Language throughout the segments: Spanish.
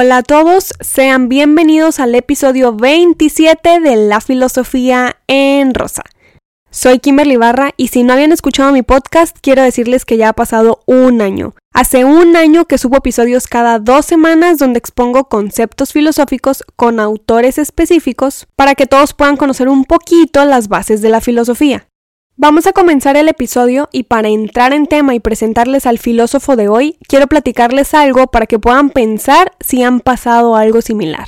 Hola a todos, sean bienvenidos al episodio 27 de La Filosofía en Rosa. Soy Kimberly Barra y si no habían escuchado mi podcast, quiero decirles que ya ha pasado un año. Hace un año que subo episodios cada dos semanas donde expongo conceptos filosóficos con autores específicos para que todos puedan conocer un poquito las bases de la filosofía. Vamos a comenzar el episodio y para entrar en tema y presentarles al filósofo de hoy, quiero platicarles algo para que puedan pensar si han pasado algo similar.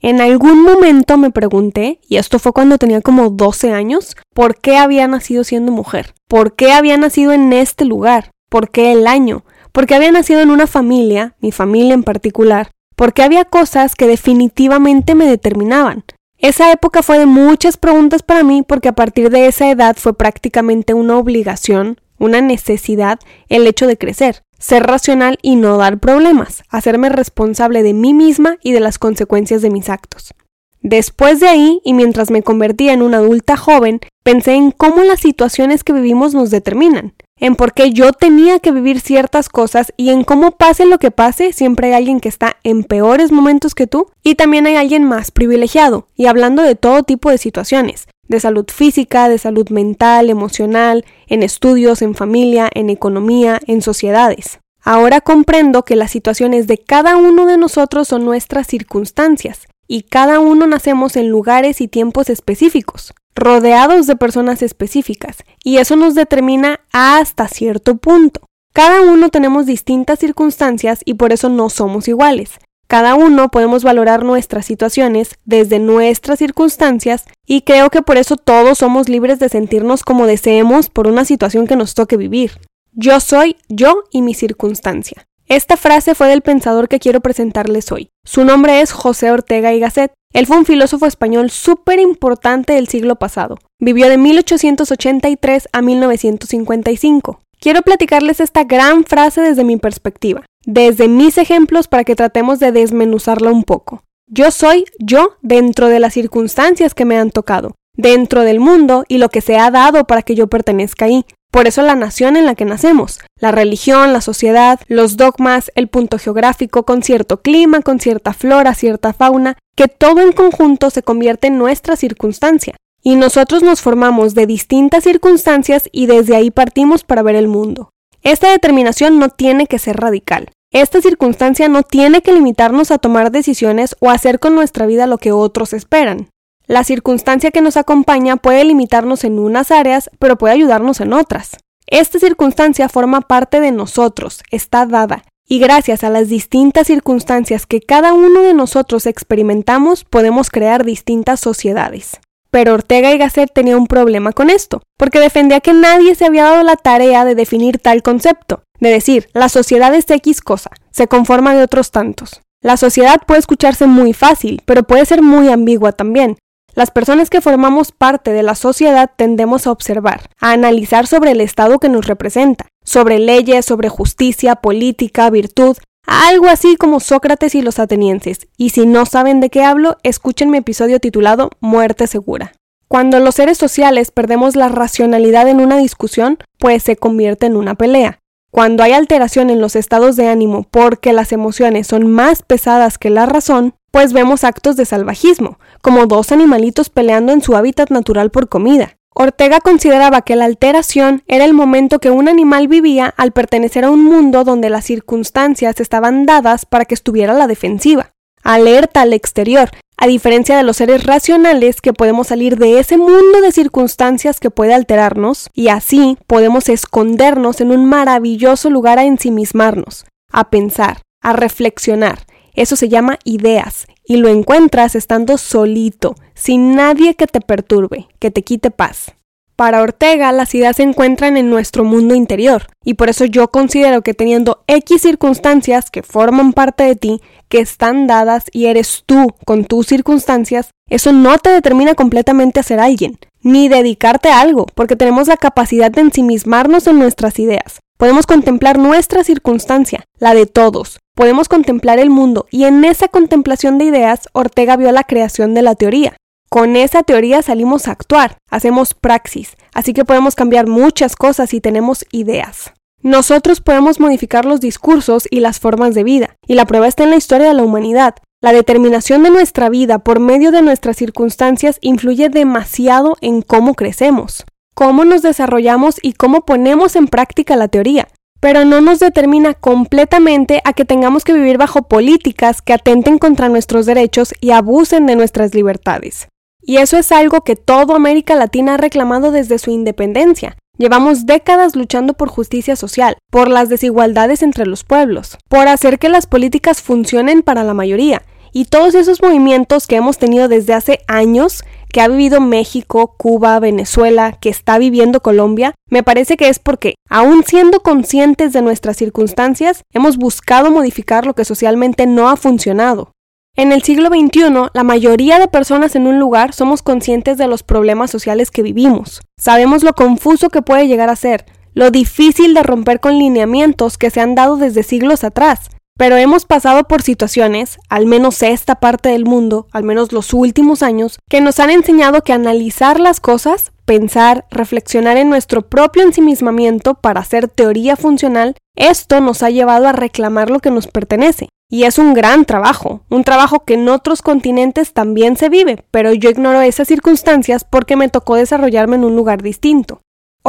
En algún momento me pregunté, y esto fue cuando tenía como 12 años, ¿por qué había nacido siendo mujer? ¿Por qué había nacido en este lugar? ¿Por qué el año? ¿Por qué había nacido en una familia, mi familia en particular? ¿Por qué había cosas que definitivamente me determinaban? Esa época fue de muchas preguntas para mí porque a partir de esa edad fue prácticamente una obligación, una necesidad, el hecho de crecer, ser racional y no dar problemas, hacerme responsable de mí misma y de las consecuencias de mis actos. Después de ahí, y mientras me convertía en una adulta joven, pensé en cómo las situaciones que vivimos nos determinan, en por qué yo tenía que vivir ciertas cosas y en cómo pase lo que pase, siempre hay alguien que está en peores momentos que tú y también hay alguien más privilegiado, y hablando de todo tipo de situaciones, de salud física, de salud mental, emocional, en estudios, en familia, en economía, en sociedades. Ahora comprendo que las situaciones de cada uno de nosotros son nuestras circunstancias, y cada uno nacemos en lugares y tiempos específicos rodeados de personas específicas, y eso nos determina hasta cierto punto. Cada uno tenemos distintas circunstancias y por eso no somos iguales. Cada uno podemos valorar nuestras situaciones desde nuestras circunstancias y creo que por eso todos somos libres de sentirnos como deseemos por una situación que nos toque vivir. Yo soy yo y mi circunstancia. Esta frase fue del pensador que quiero presentarles hoy. Su nombre es José Ortega y Gasset él fue un filósofo español súper importante del siglo pasado. Vivió de 1883 a 1955. Quiero platicarles esta gran frase desde mi perspectiva, desde mis ejemplos para que tratemos de desmenuzarla un poco. Yo soy yo dentro de las circunstancias que me han tocado, dentro del mundo y lo que se ha dado para que yo pertenezca ahí. Por eso la nación en la que nacemos, la religión, la sociedad, los dogmas, el punto geográfico con cierto clima, con cierta flora, cierta fauna, que todo en conjunto se convierte en nuestra circunstancia. Y nosotros nos formamos de distintas circunstancias y desde ahí partimos para ver el mundo. Esta determinación no tiene que ser radical. Esta circunstancia no tiene que limitarnos a tomar decisiones o hacer con nuestra vida lo que otros esperan. La circunstancia que nos acompaña puede limitarnos en unas áreas, pero puede ayudarnos en otras. Esta circunstancia forma parte de nosotros, está dada, y gracias a las distintas circunstancias que cada uno de nosotros experimentamos podemos crear distintas sociedades. Pero Ortega y Gasset tenía un problema con esto, porque defendía que nadie se había dado la tarea de definir tal concepto, de decir, la sociedad es X cosa, se conforma de otros tantos. La sociedad puede escucharse muy fácil, pero puede ser muy ambigua también, las personas que formamos parte de la sociedad tendemos a observar, a analizar sobre el Estado que nos representa, sobre leyes, sobre justicia, política, virtud, algo así como Sócrates y los atenienses. Y si no saben de qué hablo, escuchen mi episodio titulado Muerte Segura. Cuando los seres sociales perdemos la racionalidad en una discusión, pues se convierte en una pelea. Cuando hay alteración en los estados de ánimo porque las emociones son más pesadas que la razón, pues vemos actos de salvajismo, como dos animalitos peleando en su hábitat natural por comida. Ortega consideraba que la alteración era el momento que un animal vivía al pertenecer a un mundo donde las circunstancias estaban dadas para que estuviera a la defensiva, alerta al exterior, a diferencia de los seres racionales que podemos salir de ese mundo de circunstancias que puede alterarnos y así podemos escondernos en un maravilloso lugar a ensimismarnos, a pensar, a reflexionar eso se llama ideas y lo encuentras estando solito, sin nadie que te perturbe, que te quite paz. Para Ortega, las ideas se encuentran en nuestro mundo interior, y por eso yo considero que teniendo X circunstancias que forman parte de ti, que están dadas y eres tú con tus circunstancias, eso no te determina completamente a ser alguien, ni dedicarte a algo, porque tenemos la capacidad de ensimismarnos en nuestras ideas. Podemos contemplar nuestra circunstancia, la de todos, podemos contemplar el mundo y en esa contemplación de ideas Ortega vio la creación de la teoría. Con esa teoría salimos a actuar, hacemos praxis, así que podemos cambiar muchas cosas si tenemos ideas. Nosotros podemos modificar los discursos y las formas de vida, y la prueba está en la historia de la humanidad. La determinación de nuestra vida por medio de nuestras circunstancias influye demasiado en cómo crecemos, cómo nos desarrollamos y cómo ponemos en práctica la teoría, pero no nos determina completamente a que tengamos que vivir bajo políticas que atenten contra nuestros derechos y abusen de nuestras libertades. Y eso es algo que toda América Latina ha reclamado desde su independencia, Llevamos décadas luchando por justicia social, por las desigualdades entre los pueblos, por hacer que las políticas funcionen para la mayoría, y todos esos movimientos que hemos tenido desde hace años, que ha vivido México, Cuba, Venezuela, que está viviendo Colombia, me parece que es porque, aun siendo conscientes de nuestras circunstancias, hemos buscado modificar lo que socialmente no ha funcionado. En el siglo XXI, la mayoría de personas en un lugar somos conscientes de los problemas sociales que vivimos. Sabemos lo confuso que puede llegar a ser, lo difícil de romper con lineamientos que se han dado desde siglos atrás. Pero hemos pasado por situaciones, al menos esta parte del mundo, al menos los últimos años, que nos han enseñado que analizar las cosas, pensar, reflexionar en nuestro propio ensimismamiento para hacer teoría funcional, esto nos ha llevado a reclamar lo que nos pertenece. Y es un gran trabajo, un trabajo que en otros continentes también se vive, pero yo ignoro esas circunstancias porque me tocó desarrollarme en un lugar distinto.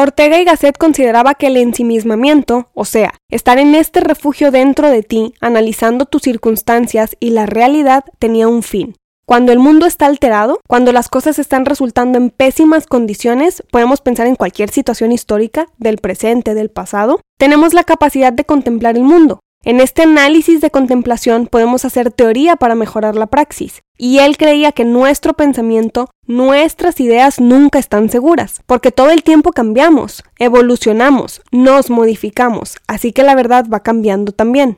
Ortega y Gasset consideraba que el ensimismamiento, o sea, estar en este refugio dentro de ti, analizando tus circunstancias y la realidad, tenía un fin. Cuando el mundo está alterado, cuando las cosas están resultando en pésimas condiciones, podemos pensar en cualquier situación histórica, del presente, del pasado, tenemos la capacidad de contemplar el mundo, en este análisis de contemplación podemos hacer teoría para mejorar la praxis, y él creía que nuestro pensamiento, nuestras ideas nunca están seguras, porque todo el tiempo cambiamos, evolucionamos, nos modificamos, así que la verdad va cambiando también.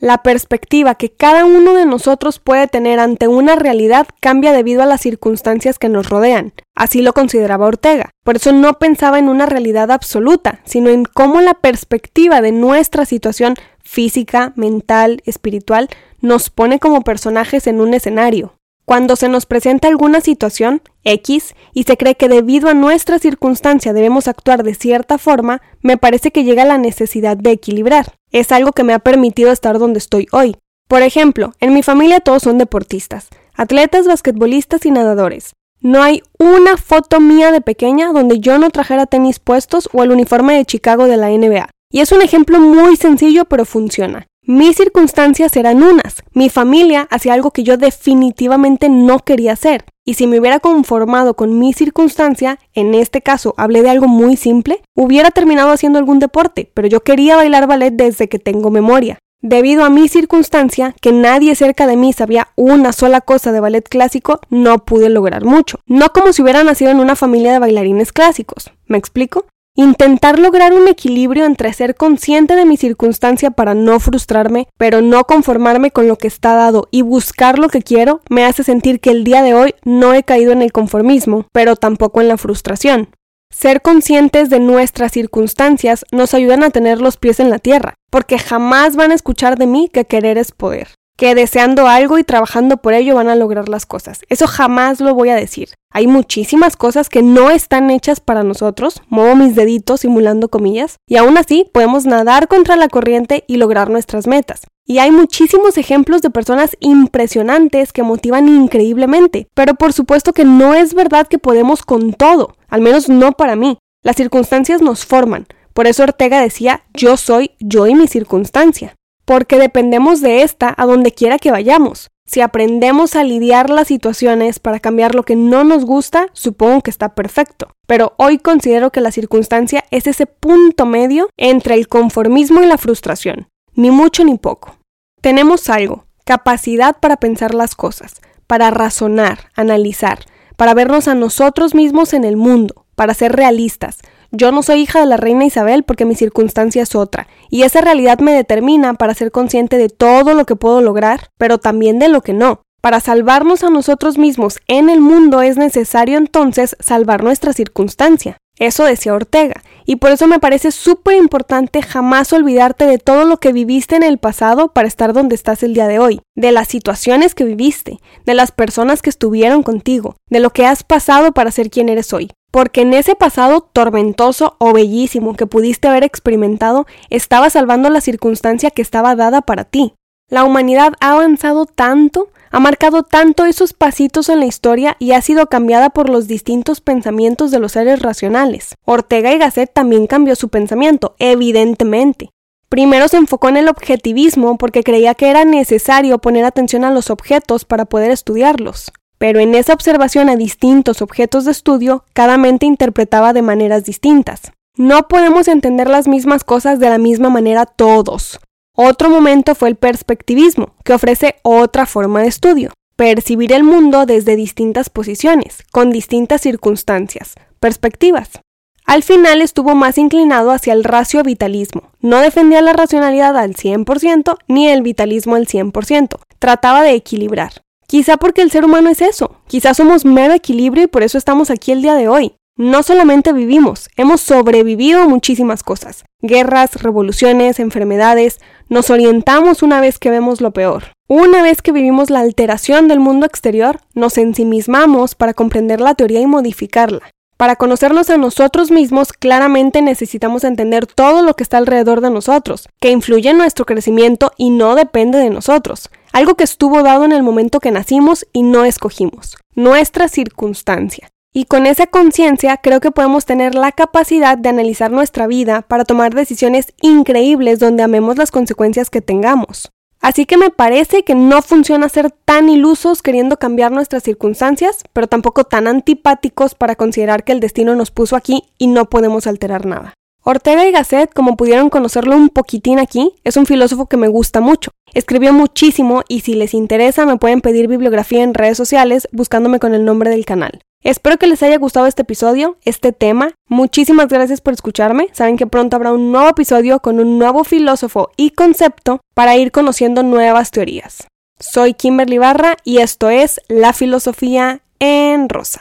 La perspectiva que cada uno de nosotros puede tener ante una realidad cambia debido a las circunstancias que nos rodean. Así lo consideraba Ortega. Por eso no pensaba en una realidad absoluta, sino en cómo la perspectiva de nuestra situación física, mental, espiritual, nos pone como personajes en un escenario. Cuando se nos presenta alguna situación X y se cree que debido a nuestra circunstancia debemos actuar de cierta forma, me parece que llega la necesidad de equilibrar. Es algo que me ha permitido estar donde estoy hoy. Por ejemplo, en mi familia todos son deportistas, atletas, basquetbolistas y nadadores. No hay una foto mía de pequeña donde yo no trajera tenis puestos o el uniforme de Chicago de la NBA. Y es un ejemplo muy sencillo pero funciona. Mis circunstancias eran unas. Mi familia hacía algo que yo definitivamente no quería hacer. Y si me hubiera conformado con mi circunstancia, en este caso hablé de algo muy simple, hubiera terminado haciendo algún deporte, pero yo quería bailar ballet desde que tengo memoria. Debido a mi circunstancia, que nadie cerca de mí sabía una sola cosa de ballet clásico, no pude lograr mucho. No como si hubiera nacido en una familia de bailarines clásicos. ¿Me explico? Intentar lograr un equilibrio entre ser consciente de mi circunstancia para no frustrarme, pero no conformarme con lo que está dado y buscar lo que quiero, me hace sentir que el día de hoy no he caído en el conformismo, pero tampoco en la frustración. Ser conscientes de nuestras circunstancias nos ayudan a tener los pies en la tierra, porque jamás van a escuchar de mí que querer es poder que deseando algo y trabajando por ello van a lograr las cosas. Eso jamás lo voy a decir. Hay muchísimas cosas que no están hechas para nosotros, muevo mis deditos simulando comillas, y aún así podemos nadar contra la corriente y lograr nuestras metas. Y hay muchísimos ejemplos de personas impresionantes que motivan increíblemente, pero por supuesto que no es verdad que podemos con todo, al menos no para mí. Las circunstancias nos forman, por eso Ortega decía yo soy yo y mi circunstancia porque dependemos de esta a donde quiera que vayamos. Si aprendemos a lidiar las situaciones para cambiar lo que no nos gusta, supongo que está perfecto. Pero hoy considero que la circunstancia es ese punto medio entre el conformismo y la frustración. Ni mucho ni poco. Tenemos algo, capacidad para pensar las cosas, para razonar, analizar, para vernos a nosotros mismos en el mundo, para ser realistas, yo no soy hija de la reina Isabel porque mi circunstancia es otra, y esa realidad me determina para ser consciente de todo lo que puedo lograr, pero también de lo que no. Para salvarnos a nosotros mismos en el mundo es necesario entonces salvar nuestra circunstancia. Eso decía Ortega, y por eso me parece súper importante jamás olvidarte de todo lo que viviste en el pasado para estar donde estás el día de hoy, de las situaciones que viviste, de las personas que estuvieron contigo, de lo que has pasado para ser quien eres hoy. Porque en ese pasado tormentoso o bellísimo que pudiste haber experimentado, estaba salvando la circunstancia que estaba dada para ti. La humanidad ha avanzado tanto, ha marcado tanto esos pasitos en la historia y ha sido cambiada por los distintos pensamientos de los seres racionales. Ortega y Gasset también cambió su pensamiento, evidentemente. Primero se enfocó en el objetivismo porque creía que era necesario poner atención a los objetos para poder estudiarlos. Pero en esa observación a distintos objetos de estudio, cada mente interpretaba de maneras distintas. No podemos entender las mismas cosas de la misma manera todos. Otro momento fue el perspectivismo, que ofrece otra forma de estudio. Percibir el mundo desde distintas posiciones, con distintas circunstancias, perspectivas. Al final estuvo más inclinado hacia el racio-vitalismo. No defendía la racionalidad al 100% ni el vitalismo al 100%. Trataba de equilibrar. Quizá porque el ser humano es eso. Quizá somos mero equilibrio y por eso estamos aquí el día de hoy. No solamente vivimos, hemos sobrevivido a muchísimas cosas. Guerras, revoluciones, enfermedades. Nos orientamos una vez que vemos lo peor. Una vez que vivimos la alteración del mundo exterior, nos ensimismamos para comprender la teoría y modificarla. Para conocernos a nosotros mismos, claramente necesitamos entender todo lo que está alrededor de nosotros, que influye en nuestro crecimiento y no depende de nosotros, algo que estuvo dado en el momento que nacimos y no escogimos, nuestra circunstancia. Y con esa conciencia creo que podemos tener la capacidad de analizar nuestra vida para tomar decisiones increíbles donde amemos las consecuencias que tengamos. Así que me parece que no funciona ser tan ilusos queriendo cambiar nuestras circunstancias, pero tampoco tan antipáticos para considerar que el destino nos puso aquí y no podemos alterar nada. Ortega y Gasset, como pudieron conocerlo un poquitín aquí, es un filósofo que me gusta mucho. Escribió muchísimo y si les interesa me pueden pedir bibliografía en redes sociales buscándome con el nombre del canal. Espero que les haya gustado este episodio, este tema. Muchísimas gracias por escucharme. Saben que pronto habrá un nuevo episodio con un nuevo filósofo y concepto para ir conociendo nuevas teorías. Soy Kimberly Barra y esto es La Filosofía en Rosa.